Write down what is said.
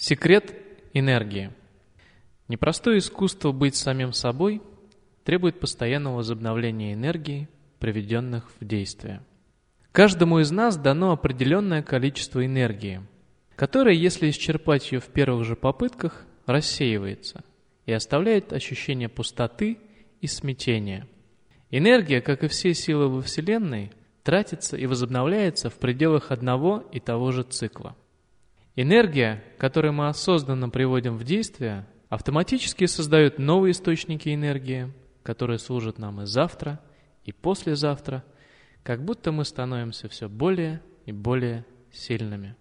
Секрет энергии. Непростое искусство быть самим собой требует постоянного возобновления энергии, приведенных в действие. Каждому из нас дано определенное количество энергии, которое, если исчерпать ее в первых же попытках, рассеивается и оставляет ощущение пустоты и смятения. Энергия, как и все силы во Вселенной, тратится и возобновляется в пределах одного и того же цикла. Энергия, которую мы осознанно приводим в действие, автоматически создает новые источники энергии, которые служат нам и завтра, и послезавтра, как будто мы становимся все более и более сильными.